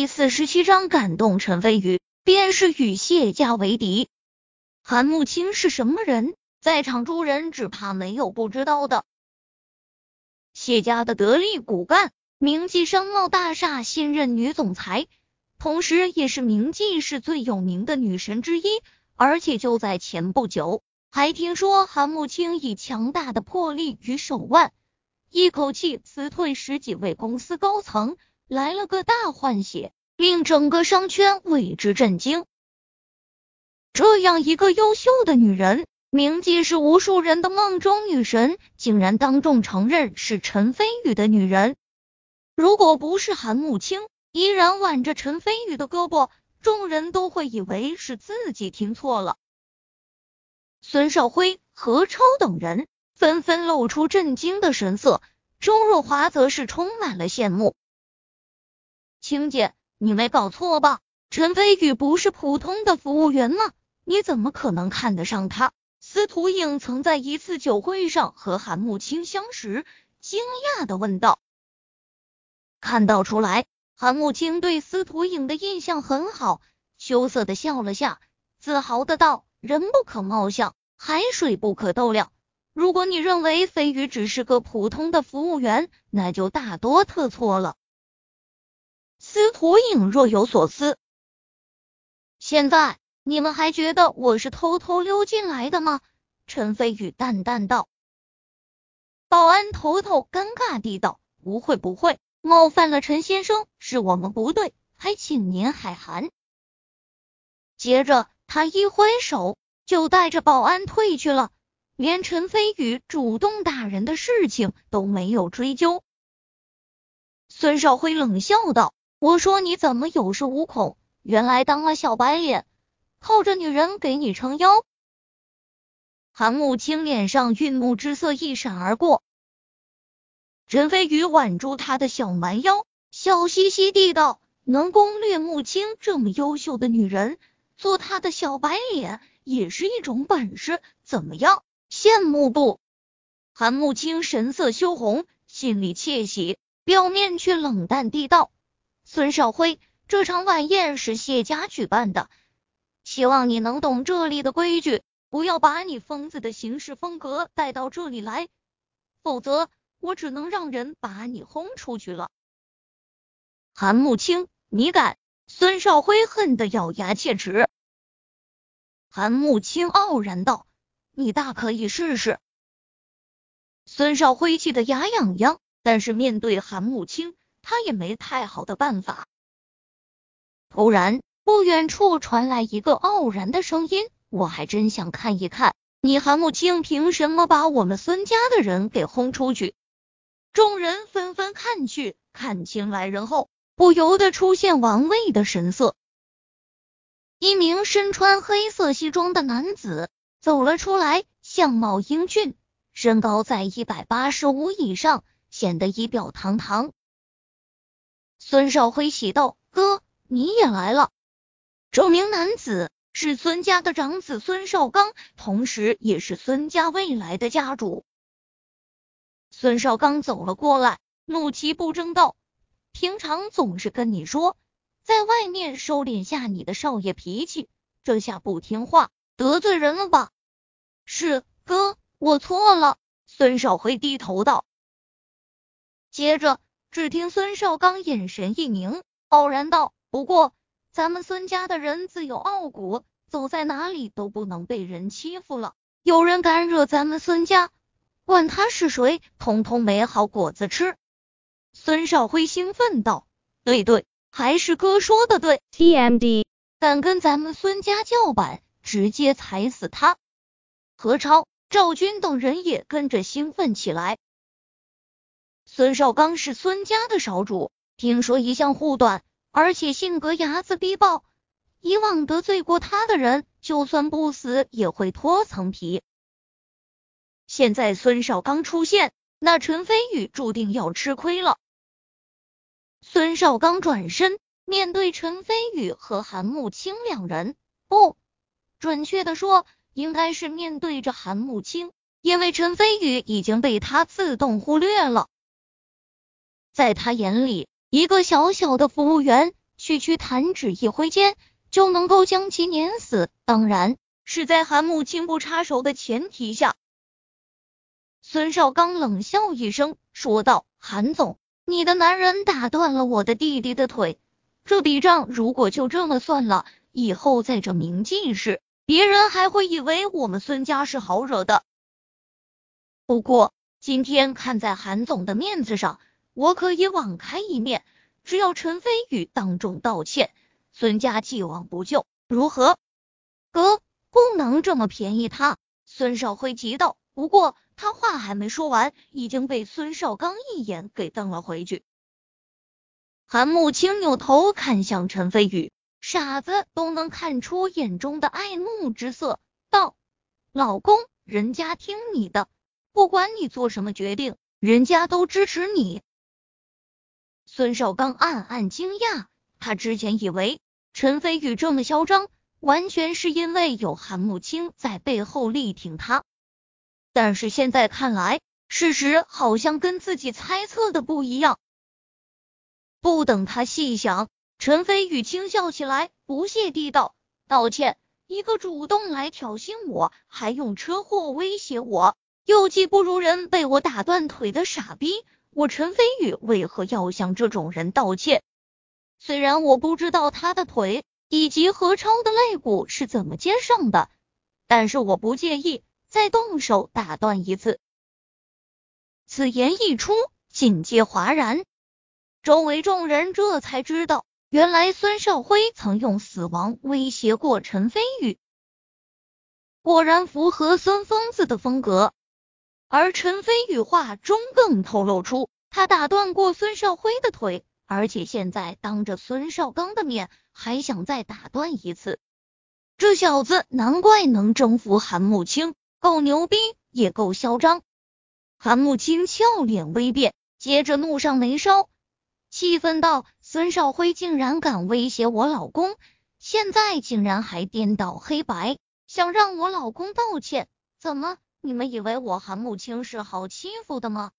第四十七章感动陈飞宇，便是与谢家为敌。韩慕清是什么人？在场诸人只怕没有不知道的。谢家的得力骨干，明记商贸大厦新任女总裁，同时也是明记市最有名的女神之一。而且就在前不久，还听说韩慕清以强大的魄力与手腕，一口气辞退十几位公司高层，来了个大换血，令整个商圈为之震惊。这样一个优秀的女人，铭记是无数人的梦中女神，竟然当众承认是陈飞宇的女人。如果不是韩慕清依然挽着陈飞宇的胳膊。众人都会以为是自己听错了。孙少辉、何超等人纷纷露出震惊的神色，周若华则是充满了羡慕。青姐，你没搞错吧？陈飞宇不是普通的服务员吗？你怎么可能看得上他？司徒影曾在一次酒会上和韩慕清相识，惊讶的问道。看到出来。韩慕清对司徒影的印象很好，羞涩的笑了下，自豪的道：“人不可貌相，海水不可斗量。如果你认为飞宇只是个普通的服务员，那就大多特错了。”司徒影若有所思。现在你们还觉得我是偷偷溜进来的吗？陈飞宇淡淡道。保安头头尴尬地道：“不会，不会。”冒犯了陈先生，是我们不对，还请您海涵。接着，他一挥手，就带着保安退去了，连陈飞宇主动打人的事情都没有追究。孙少辉冷笑道：“我说你怎么有恃无恐？原来当了小白脸，靠着女人给你撑腰。”韩慕清脸上愠怒之色一闪而过。陈飞宇挽住他的小蛮腰，笑嘻嘻地道：“能攻略慕青这么优秀的女人，做他的小白脸也是一种本事，怎么样？羡慕不？”韩慕青神色羞红，心里窃喜，表面却冷淡地道：“孙少辉，这场晚宴是谢家举办的，希望你能懂这里的规矩，不要把你疯子的行事风格带到这里来，否则。”我只能让人把你轰出去了。韩慕清，你敢？孙少辉恨得咬牙切齿。韩慕清傲然道：“你大可以试试。”孙少辉气得牙痒痒，但是面对韩慕清，他也没太好的办法。突然，不远处传来一个傲然的声音：“我还真想看一看，你韩慕清凭什么把我们孙家的人给轰出去？”众人纷纷看去，看清来人后，不由得出现玩味的神色。一名身穿黑色西装的男子走了出来，相貌英俊，身高在一百八十五以上，显得仪表堂堂。孙少辉喜道：“哥，你也来了。”这名男子是孙家的长子孙少刚，同时也是孙家未来的家主。孙少刚走了过来，怒其不争道：“平常总是跟你说，在外面收敛下你的少爷脾气，这下不听话，得罪人了吧？”“是哥，我错了。”孙少辉低头道。接着，只听孙少刚眼神一凝，傲然道：“不过，咱们孙家的人自有傲骨，走在哪里都不能被人欺负了。有人敢惹咱们孙家。”管他是谁，统统没好果子吃。孙少辉兴奋道：“对对，还是哥说的对。TMD，敢跟咱们孙家叫板，直接踩死他。”何超、赵军等人也跟着兴奋起来。孙少刚是孙家的少主，听说一向护短，而且性格睚眦必报，以往得罪过他的人，就算不死也会脱层皮。现在孙少刚出现，那陈飞宇注定要吃亏了。孙少刚转身面对陈飞宇和韩慕清两人，不，准确的说，应该是面对着韩慕清，因为陈飞宇已经被他自动忽略了。在他眼里，一个小小的服务员区区弹指一挥间就能够将其碾死。当然是在韩慕清不插手的前提下。孙少刚冷笑一声，说道：“韩总，你的男人打断了我的弟弟的腿，这笔账如果就这么算了，以后在这明记市，别人还会以为我们孙家是好惹的。不过今天看在韩总的面子上，我可以网开一面，只要陈飞宇当众道歉，孙家既往不咎，如何？”哥，不能这么便宜他。孙少辉急道。不过他话还没说完，已经被孙少刚一眼给瞪了回去。韩慕清扭头看向陈飞宇，傻子都能看出眼中的爱慕之色，道：“老公，人家听你的，不管你做什么决定，人家都支持你。”孙少刚暗暗惊讶，他之前以为陈飞宇这么嚣张，完全是因为有韩慕清在背后力挺他。但是现在看来，事实好像跟自己猜测的不一样。不等他细想，陈飞宇轻笑起来，不屑地道：“道歉？一个主动来挑衅我，还用车祸威胁我，又技不如人，被我打断腿的傻逼，我陈飞宇为何要向这种人道歉？虽然我不知道他的腿以及何超的肋骨是怎么接上的，但是我不介意。”再动手打断一次。此言一出，尽皆哗然。周围众人这才知道，原来孙少辉曾用死亡威胁过陈飞宇。果然符合孙疯子的风格。而陈飞宇话中更透露出，他打断过孙少辉的腿，而且现在当着孙少刚的面还想再打断一次。这小子难怪能征服韩慕清。够牛逼，也够嚣张。韩慕清俏脸微变，接着怒上眉梢，气愤道：“孙少辉竟然敢威胁我老公，现在竟然还颠倒黑白，想让我老公道歉？怎么，你们以为我韩慕清是好欺负的吗？”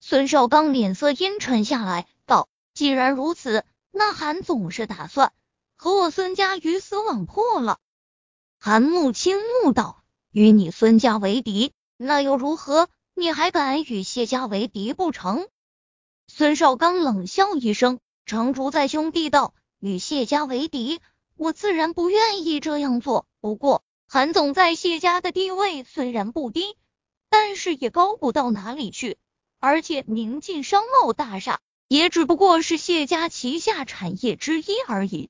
孙少刚脸色阴沉下来，道：“既然如此，那韩总是打算和我孙家鱼死网破了？”韩慕清怒道。与你孙家为敌，那又如何？你还敢与谢家为敌不成？孙少刚冷笑一声，成竹在兄弟道：“与谢家为敌，我自然不愿意这样做。不过，韩总在谢家的地位虽然不低，但是也高不到哪里去。而且，明镜商贸大厦也只不过是谢家旗下产业之一而已。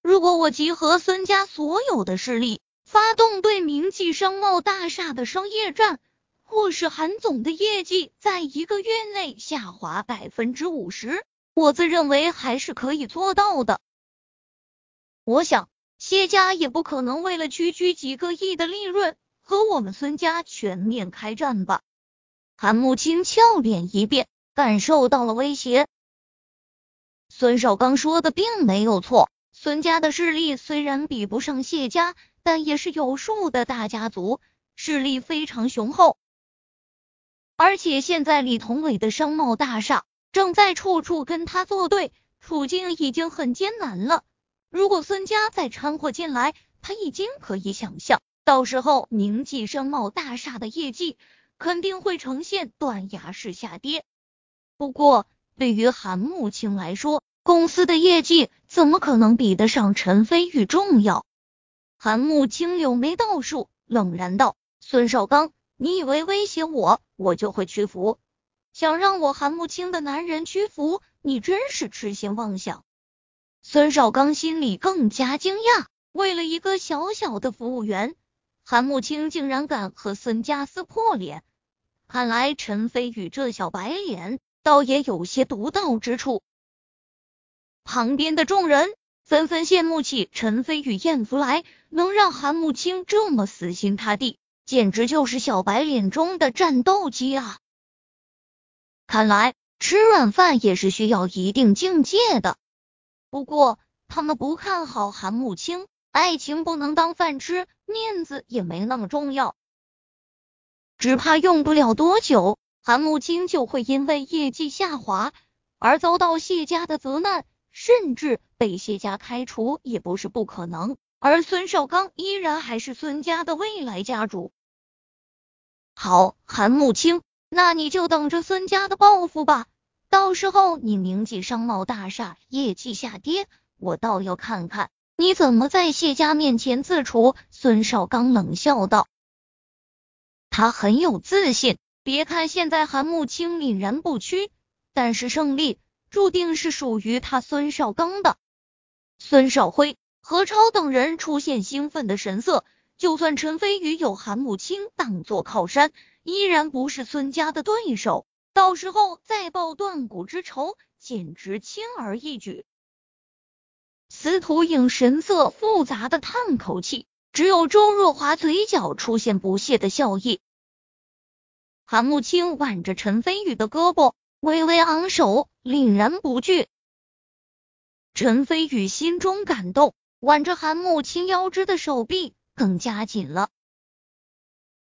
如果我集合孙家所有的势力，发动对明记商贸大厦的商业战，或是韩总的业绩在一个月内下滑百分之五十，我自认为还是可以做到的。我想谢家也不可能为了区区几个亿的利润和我们孙家全面开战吧？韩慕清俏脸一变，感受到了威胁。孙少刚说的并没有错，孙家的势力虽然比不上谢家。但也是有数的大家族，势力非常雄厚。而且现在李同伟的商贸大厦正在处处跟他作对，处境已经很艰难了。如果孙家再掺和进来，他已经可以想象，到时候宁记商贸大厦的业绩肯定会呈现断崖式下跌。不过，对于韩慕清来说，公司的业绩怎么可能比得上陈飞宇重要？韩慕清柳眉倒竖，冷然道：“孙少刚，你以为威胁我，我就会屈服？想让我韩慕清的男人屈服，你真是痴心妄想。”孙少刚心里更加惊讶，为了一个小小的服务员，韩慕清竟然敢和孙家撕破脸。看来陈飞宇这小白脸，倒也有些独到之处。旁边的众人。纷纷羡慕起陈飞宇、燕福来，能让韩慕清这么死心塌地，简直就是小白脸中的战斗机啊！看来吃软饭也是需要一定境界的。不过他们不看好韩慕清，爱情不能当饭吃，面子也没那么重要，只怕用不了多久，韩慕清就会因为业绩下滑而遭到谢家的责难。甚至被谢家开除也不是不可能。而孙少刚依然还是孙家的未来家主。好，韩慕清，那你就等着孙家的报复吧。到时候你明记商贸大厦业绩下跌，我倒要看看你怎么在谢家面前自处。孙少刚冷笑道。他很有自信，别看现在韩慕清凛然不屈，但是胜利注定是属于他孙少刚的。孙少辉、何超等人出现兴奋的神色，就算陈飞宇有韩慕清当做靠山，依然不是孙家的对手。到时候再报断骨之仇，简直轻而易举。司徒影神色复杂的叹口气，只有周若华嘴角出现不屑的笑意。韩慕清挽着陈飞宇的胳膊，微微昂首，凛然不惧。陈飞宇心中感动，挽着韩慕清腰肢的手臂更加紧了。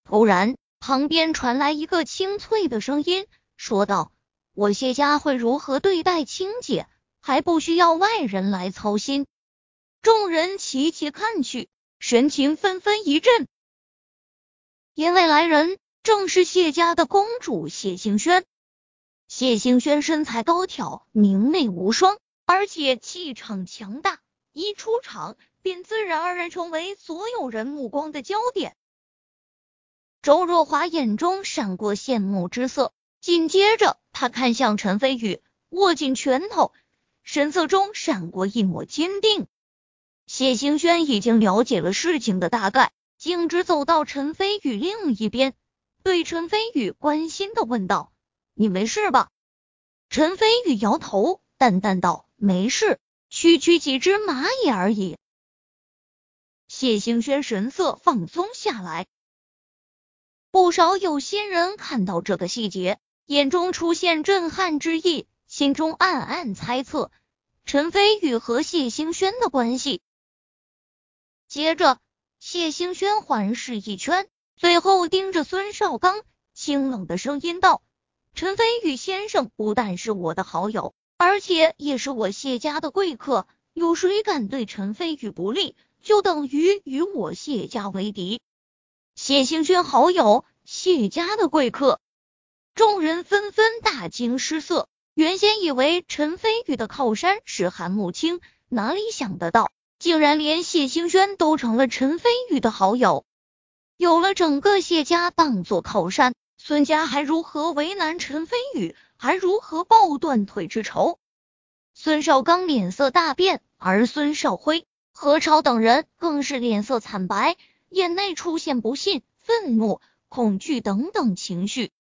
突然，旁边传来一个清脆的声音，说道：“我谢家会如何对待青姐，还不需要外人来操心。”众人齐齐看去，神情纷纷一震，因为来人。正是谢家的公主谢杏轩。谢杏轩身材高挑，明媚无双，而且气场强大，一出场便自然而然成为所有人目光的焦点。周若华眼中闪过羡慕之色，紧接着他看向陈飞宇，握紧拳头，神色中闪过一抹坚定。谢杏轩已经了解了事情的大概，径直走到陈飞宇另一边。对陈飞宇关心的问道：“你没事吧？”陈飞宇摇头，淡淡道：“没事，区区几只蚂蚁而已。”谢兴轩神色放松下来。不少有心人看到这个细节，眼中出现震撼之意，心中暗暗猜测陈飞宇和谢兴轩的关系。接着，谢兴轩环视一圈。最后盯着孙少刚，清冷的声音道：“陈飞宇先生不但是我的好友，而且也是我谢家的贵客。有谁敢对陈飞宇不利，就等于与我谢家为敌。”谢兴轩好友，谢家的贵客，众人纷纷大惊失色。原先以为陈飞宇的靠山是韩慕清，哪里想得到，竟然连谢兴轩都成了陈飞宇的好友。有了整个谢家当做靠山，孙家还如何为难陈飞宇？还如何报断腿之仇？孙少刚脸色大变，而孙少辉、何超等人更是脸色惨白，眼内出现不信、愤怒、恐惧等等情绪。